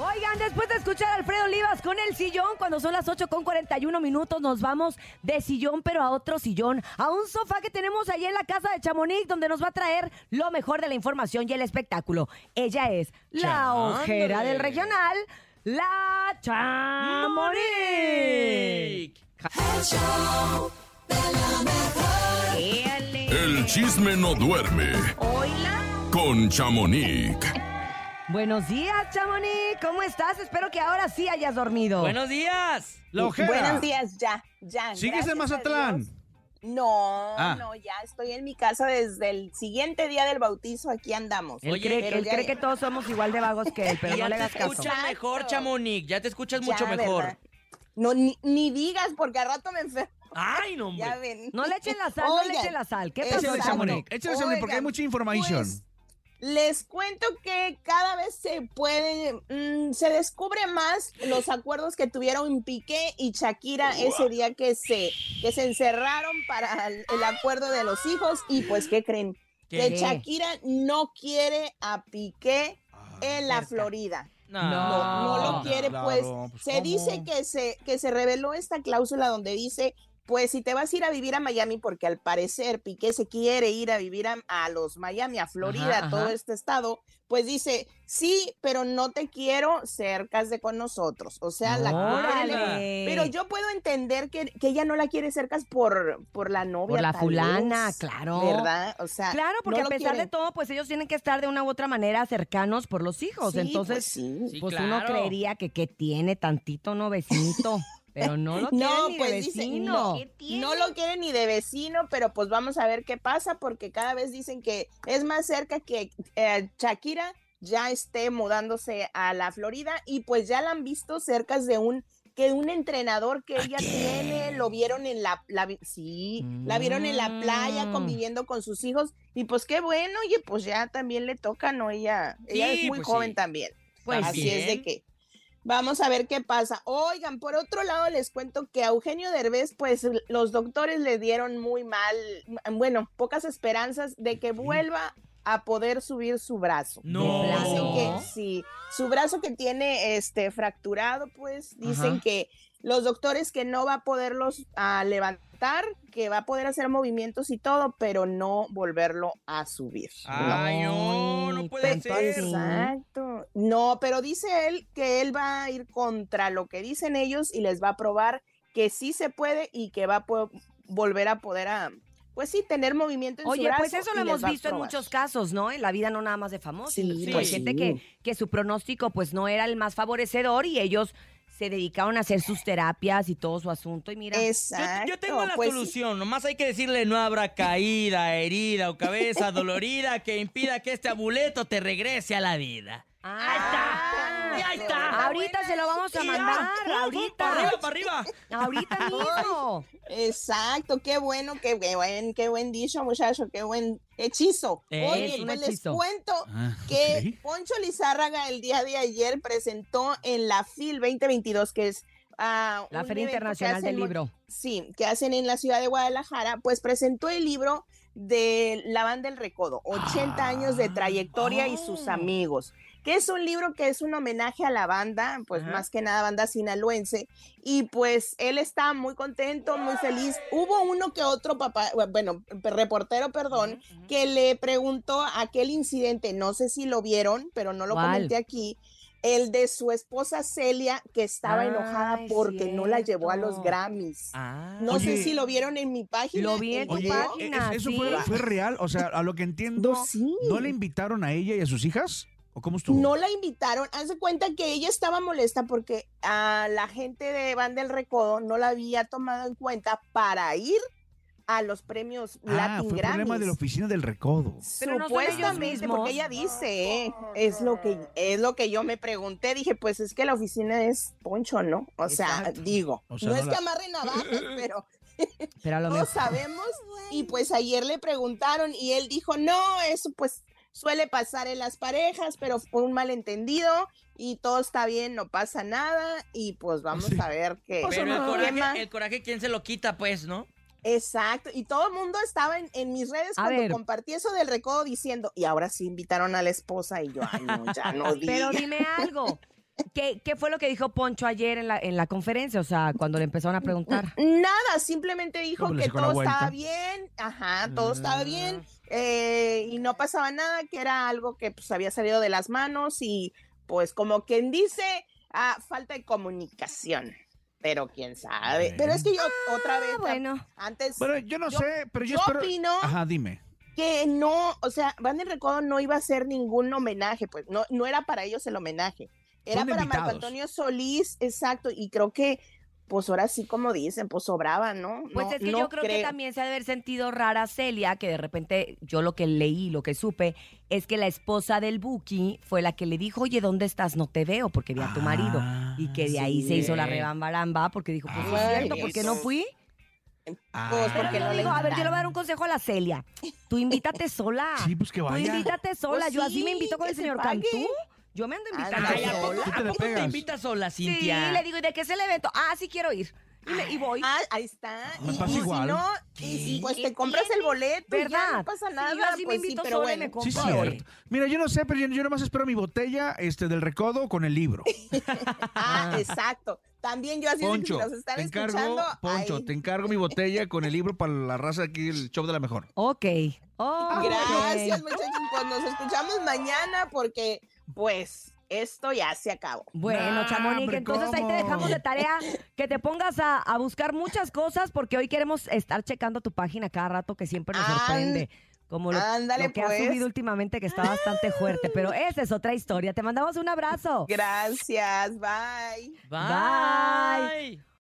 Oigan, después de escuchar a Alfredo Olivas con el sillón, cuando son las 8 con 41 minutos, nos vamos de sillón, pero a otro sillón, a un sofá que tenemos ahí en la casa de Chamonix, donde nos va a traer lo mejor de la información y el espectáculo. Ella es la ojera del regional, la Chamonix. Éale. El chisme no duerme Oila. con Chamonix. Buenos días, Chamonix. ¿Cómo estás? Espero que ahora sí hayas dormido. Buenos días. La ojera. Buenos días, ya, ya. ¿Sigues en Mazatlán? No, Ah. no, ya estoy en mi casa desde el siguiente día del bautizo, aquí andamos. Él, Oye, cree, ya- que todos somos igual de vagos que él, pero ya no le te hagas caso. escuchas mejor. Chamonix. Ya te escuchas Ya, mucho mejor. ¿verdad? No, ni, ni digas, porque al rato me enfermo. Ay, no, hombre. Ya ven. No le echen la sal, no le echen la sal. ¿Qué pasó, Échale, Chamonix? Chamonix. Échale, Chamonix, porque hay mucha información. pues, les cuento que cada vez se puede, mm, se descubre más los acuerdos que tuvieron Piqué y Shakira ese día que se, que se encerraron para el, el acuerdo de los hijos y pues, ¿qué creen? ¿Qué? Que Shakira no quiere a Piqué en la. Florida. No, No, no lo quiere, claro, pues, pues, se ¿cómo? dice que se, que se reveló esta cláusula donde dice, pues si te vas a ir a vivir a Miami, porque al parecer Piqué se quiere ir a vivir a, a los Miami, a Florida, Ajá, a todo ajá. este estado, pues dice, sí, pero no te quiero cercas de con nosotros. O sea, la Órale. Pero yo puedo entender que, que ella no la quiere cercas por, por la novia. Por la tal fulana, vez, claro. ¿Verdad? O sea, Claro, porque no a pesar quiere. de todo, pues ellos tienen que estar de una u otra manera cercanos por los hijos. Sí, Entonces, pues, sí. Sí, pues uno creería que qué tiene tantito, ¿no, vecinito? Pero no lo quiere No, ni pues de dice, vecino. no, no lo quiere ni de vecino, pero pues vamos a ver qué pasa, porque cada vez dicen que es más cerca que eh, Shakira ya esté mudándose a la Florida y pues ya la han visto cerca de un que un entrenador que ella tiene, lo vieron en la, la sí, la vieron en la playa Mm. conviviendo con sus hijos y pues qué bueno, oye, pues ya también le toca, ¿no? Ella, ella es muy pues joven sí. también. Pues Así es de que vamos a ver qué pasa. Oigan, por otro lado les cuento que a Eugenio Derbez, pues los doctores le dieron muy mal, bueno, pocas esperanzas de que vuelva a poder subir su brazo. No. Dicen que sí, su brazo que tiene este fracturado, pues dicen Ajá. que los doctores que no va a poderlos a levantar, que va a poder hacer movimientos y todo, pero no volverlo a subir. Ay, no, no puede ser. Exacto. No, pero dice él que él va a ir contra lo que dicen ellos y les va a probar que sí se puede y que va a po- volver a poder a, pues sí, tener movimiento en su Oye, brazo. pues eso lo hemos visto en muchos casos, ¿no? En la vida no nada más de famosos. Sí, pues hay gente sí. que, que su pronóstico pues no era el más favorecedor y ellos se dedicaron a hacer sus terapias y todo su asunto y mira. Yo, Exacto. yo tengo la pues sí. solución, nomás hay que decirle no habrá caída, herida o cabeza dolorida que impida que este amuleto te regrese a la vida. Ah, ¡Y ahí está! Ahorita se lo vamos a mandar, ¡Para ahorita. arriba, para arriba! Ahorita mismo. Exacto, qué bueno, qué buen, qué buen dicho, muchacho, qué buen hechizo. Oye, pues hechizo. les cuento Ah, que. Poncho Lizárraga el día de ayer presentó en la FIL 2022, que es ah, La Feria Internacional hacen del Libro. Sí, que hacen en la ciudad de Guadalajara, pues presentó el libro de La Banda del Recodo, 80 años de trayectoria y sus oh. amigos, que es un libro que es un homenaje a la banda, pues Ajá. más que nada banda sinaloense, y pues él está muy contento, muy feliz. Hubo uno que otro papá, bueno, reportero, perdón, que le preguntó aquel incidente, no sé si lo vieron, pero no lo ¿Cuál? comenté aquí, el de su esposa Celia, que estaba enojada porque no la llevó a los. Grammys. Ah. No sé si lo vieron en mi página. Lo vi en tu el Oye, video. página. ¿e- ¿eso sí. fue, fue real? O sea, a lo que entiendo, No, sí. ¿no le invitaron a ella y a sus hijas? ¿O cómo estuvo? No la invitaron. Haz de cuenta que ella estaba molesta porque a la gente de Banda del Recodo no la había tomado en cuenta para ir a los premios ah, Latin fue Grammys. problema de la oficina del recodo. Pero Supuestamente, porque ella dice, ¿eh? es lo que es lo que yo me pregunté, dije, pues es que la oficina es Poncho, ¿no? O sea, Exacto. digo, O sea, no no es la- que amarre navajas, pero Pero a lo no mejor. sabemos. Y pues ayer le preguntaron y él dijo, no, eso pues suele pasar en las parejas, pero fue un malentendido y todo está bien, no pasa nada y pues vamos Sí. a ver qué. Pero el coraje, el coraje, ¿quién se lo quita, pues, no? Exacto, y todo el mundo estaba en, en mis redes A cuando ver. compartí eso del recodo diciendo, y ahora sí invitaron a la esposa y yo, ay no, ya no Pero digas". dime algo. ¿qué, qué fue lo que dijo Poncho ayer en la, en la conferencia? O sea, cuando le empezaron a preguntar. Nada, simplemente dijo ¿Cómo le que todo estaba bien, ajá, todo estaba bien, Ah. Eh, y no pasaba nada, que era algo que pues había salido de las manos y pues como quien dice, ah, falta de comunicación, pero quién sabe. Pero es que yo otra vez, Ah, bueno. antes Bueno, yo no Yo- sé, pero yo, yo espero. opino Ajá, dime. que no, o sea, Van del Recodo no iba a hacer ningún homenaje, pues no, no era para ellos el homenaje, era Son para Marco. Antonio Solís, exacto, y creo que pues ahora sí como dicen, pues sobraba, ¿no? Pues No- es que no yo creo, que también se ha de haber sentido rara Celia, que de repente yo lo que leí, lo que supe, es que la esposa del Buki fue la que le dijo, oye, ¿dónde estás? No te veo porque vi a tu marido. Y que de ahí sí. se hizo la rebambaramba porque dijo, pues es cierto, ¿por qué no fui? Pues Ah. Porque yo no le digo, a ver, yo le voy a dar un consejo a la Celia. Tú invítate sola. Sí, pues que Tú vaya. invítate sola. Pues yo así me invito con el se señor pague. Cantú. Yo me ando invitando Ay, ¿a te a poco te invitas sola, Sí, Cintia? le digo, ¿y de qué es el evento? Ah, sí quiero ir. Y, me- y voy. Ah, ahí está. Me y, pasa y igual. si no, pues ¿Qué te compras el boleto, y ya ¿Verdad? no pasa Sí, nada. yo así me pues sí, invito pero sola y bueno. me compro. Sí, cierto. Mira, yo no sé, pero yo, yo nomás espero mi botella este, del recodo con el libro. Ah, exacto. También yo así que Poncho, si los están te encargo, escuchando. Poncho, te encargo mi botella con el libro para la raza aquí, el show de la mejor. Ok. Gracias, muchachos. Pues nos escuchamos mañana porque, pues, esto ya se acabó. Bueno, Nah, Chamonix, hombre, entonces ahí te dejamos de tarea que te pongas a, a buscar muchas cosas porque hoy queremos estar checando tu página cada rato que siempre nos sorprende. Como lo, ándale, lo que has pues. subido últimamente que está bastante fuerte, pero esa es otra historia. Te mandamos un abrazo. Gracias, bye. Bye. Bye.